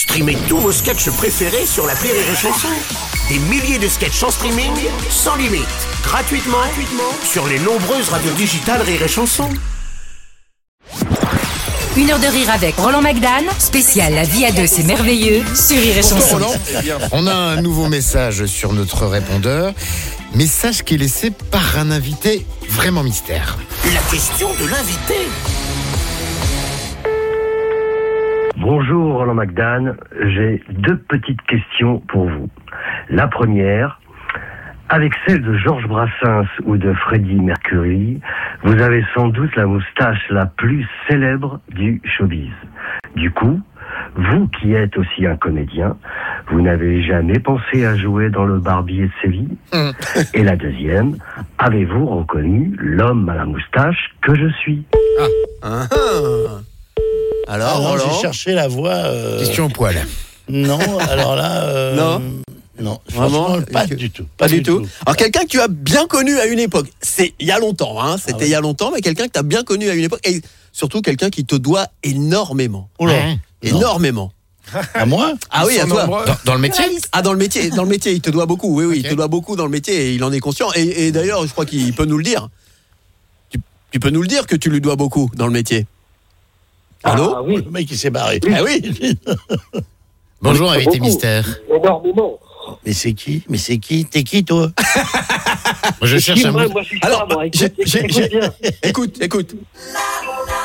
Streamez tous vos sketchs préférés sur la Rire et Chanson. Des milliers de sketchs en streaming, sans limite, gratuitement, gratuitement sur les nombreuses radios digitales Rire et Chanson. Une heure de rire avec Roland Magdan, spécial La vie à deux, c'est merveilleux, sur Rire et Chanson. Roland, on a un nouveau message sur notre répondeur. Message qui est laissé par un invité vraiment mystère. La question de l'invité. Bonjour Roland McDan, j'ai deux petites questions pour vous. La première, avec celle de Georges Brassens ou de Freddie Mercury, vous avez sans doute la moustache la plus célèbre du showbiz. Du coup, vous qui êtes aussi un comédien, vous n'avez jamais pensé à jouer dans le Barbier de Séville Et la deuxième, avez-vous reconnu l'homme à la moustache que je suis? Alors, Ah non, Roland j'ai cherché la voix. euh, Question au poil. Non, alors là. euh, Non. Non, Vraiment franchement, pas que- du tout. Pas du tout. Alors quelqu'un que tu as bien connu à une époque, c'est il y a longtemps, hein, c'était Ah ouais. il y a longtemps, mais quelqu'un que tu as bien connu à une époque, et surtout quelqu'un qui te doit énormément. Ouais. Énormément. à moi Ah oui, à toi. Dans, dans le métier Ah dans le métier, dans le métier, il te doit beaucoup. Oui, oui, il Ok. te doit beaucoup dans le métier et il en est conscient. Et, et d'ailleurs, je crois qu'il peut nous le dire. Tu, tu peux nous le dire que tu lui dois beaucoup dans le métier. Allô Ah oui, Le mec, il s'est barré. Ah oui. Bonjour, invité beaucoup. mystère. énormément. Mais c'est qui Mais c'est qui T'es qui, toi Moi, je cherche un moi, je suis Alors, ça, moi. j'ai- Écoute, écoute. Écoute, écoute.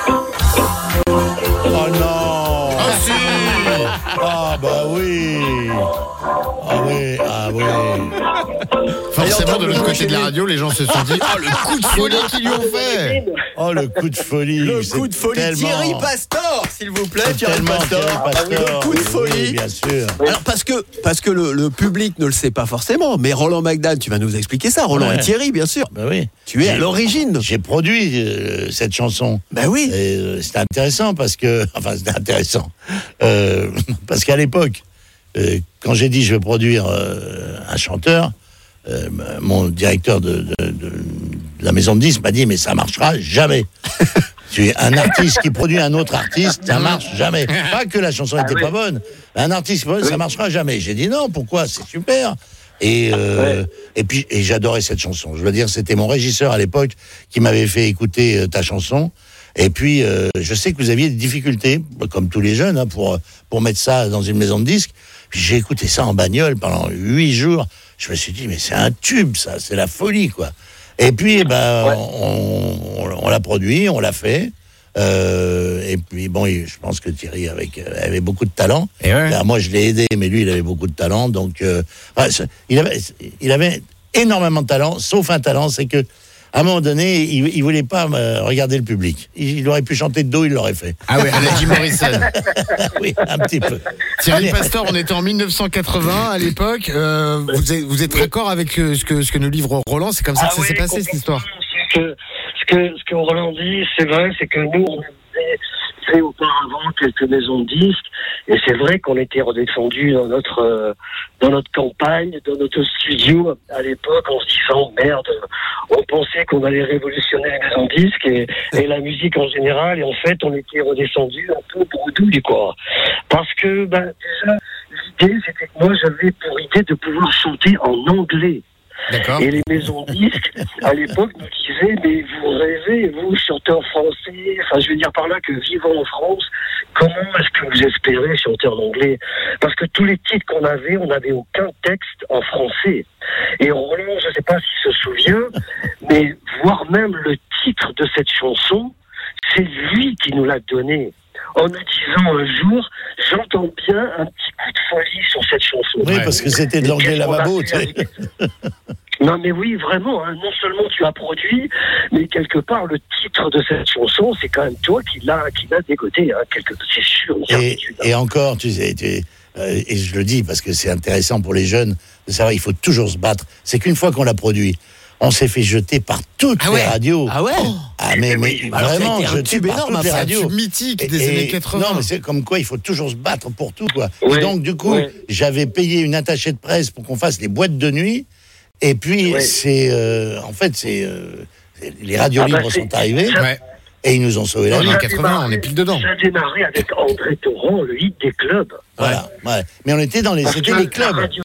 Oh non Ah Ah bah oui. Ah oui, ah oui. Forcément, de l'autre côté de la radio, les gens se sont dit Oh, le coup de folie qu'ils lui ont fait. Oh, le coup de folie Le coup de folie. tellement- Thierry Pastor, s'il vous plaît. Thierry Pastor. Thierry Pastor. Le coup de Oui, folie. bien sûr. Alors parce que parce que le, le public ne le sait pas forcément, mais Roland McDan, tu vas nous expliquer ça. Roland Ouais. et Thierry, bien sûr. Bah oui. Tu es à l'origine. J'ai produit euh, cette chanson. Ben oui. Et euh, c'était intéressant parce que, enfin, c'était intéressant Euh, parce qu'à l'époque, quand j'ai dit je vais produire un chanteur, mon directeur de, de- de- de la maison de disques m'a dit mais ça marchera jamais. Tu es un artiste qui produit un autre artiste, ça marche jamais. Pas que la chanson n'était pas bonne, un artiste, ça marchera jamais. J'ai dit non, pourquoi? C'est super. Et, euh, et puis et j'adorais cette chanson. Je veux dire, c'était mon régisseur à l'époque qui m'avait fait écouter euh, ta chanson. Et puis, euh, je sais que vous aviez des difficultés, comme tous les jeunes, hein, pour pour mettre ça dans une maison de disques. Puis j'ai écouté ça en bagnole pendant huit jours. Je me suis dit, mais c'est un tube, ça, c'est la folie, quoi. Et puis, eh ben, on, on- on l'a produit, on l'a fait. Euh, et puis, bon, je pense que Thierry avec, euh, avait beaucoup de talent. Et ouais. Alors, moi, je l'ai aidé, mais lui, il avait beaucoup de talent. Donc, euh, il, avait, il avait énormément de talent, sauf un talent, c'est que à un moment donné, il, il voulait pas euh, regarder le public. Il, il aurait pu chanter de dos, il l'aurait fait. Ah ouais, à la Jim Morrison. Oui, un petit peu. Thierry Pastor, on était en 1980 à l'époque. Euh, vous, êtes, vous êtes d'accord avec euh, ce que, ce que nous livre Roland? C'est comme ça Ah que ça oui, s'est passé cette histoire C'est que, ce que, ce que Roland dit, c'est vrai, c'est que nous, on auparavant quelques maisons de disques, et c'est vrai qu'on était redescendu dans notre, euh, dans notre campagne, dans notre studio à l'époque, en se disant, merde, on pensait qu'on allait révolutionner les maisons de disques et, et la musique en général, et en fait, on était redescendu un peu bredouille, quoi. Parce que, ben, déjà, l'idée, c'était que moi, j'avais pour idée de pouvoir chanter en anglais. Et les maisons de disques, à l'époque, nous disaient, mais vous rêvez, vous, chanteur français, enfin, je veux dire par là que vivant en France, comment est-ce que vous espérez chanter en anglais? Parce que tous les titres qu'on avait, on n'avait aucun texte en français. Et Roland, je ne sais pas s'il se souvient, mais voire même le titre de cette chanson, c'est lui qui nous l'a donné. En nous disant un jour, j'entends bien un petit coup de folie sur cette chanson. Oui, parce que c'était de l'anglais lavabo, tu sais. Non mais oui, vraiment, hein, non seulement tu as produit, mais quelque part le titre de cette chanson, c'est quand même toi qui l'as qui l'a dégoté, hein, quelque... c'est sûr, Et, hein. et encore, tu sais, tu- euh, et je le dis parce que c'est intéressant pour les jeunes de savoir, il faut toujours se battre. C'est qu'une fois qu'on l'a produit, on s'est fait jeter par toutes Ah ouais. les radios. Ah ouais. Ah mais, mais vraiment, jeté tube par énorme, toutes les radios. tube mythique des Et- années et- 80. Non, mais c'est comme quoi il faut toujours se battre pour tout, quoi. Et donc, du coup, ouais. j'avais payé une attachée de presse pour qu'on fasse des boîtes de nuit. Et puis, Ouais. c'est. euh, en fait, c'est. euh, les radios Ah bah, libres sont arrivées. Ouais. Et ils nous ont sauvé la vie. oui, a 80, démarré- on est pile dedans. Ça a démarré avec André Torrent, le hit des clubs. Voilà, ouais. Mais on était dans les, c'était les clubs.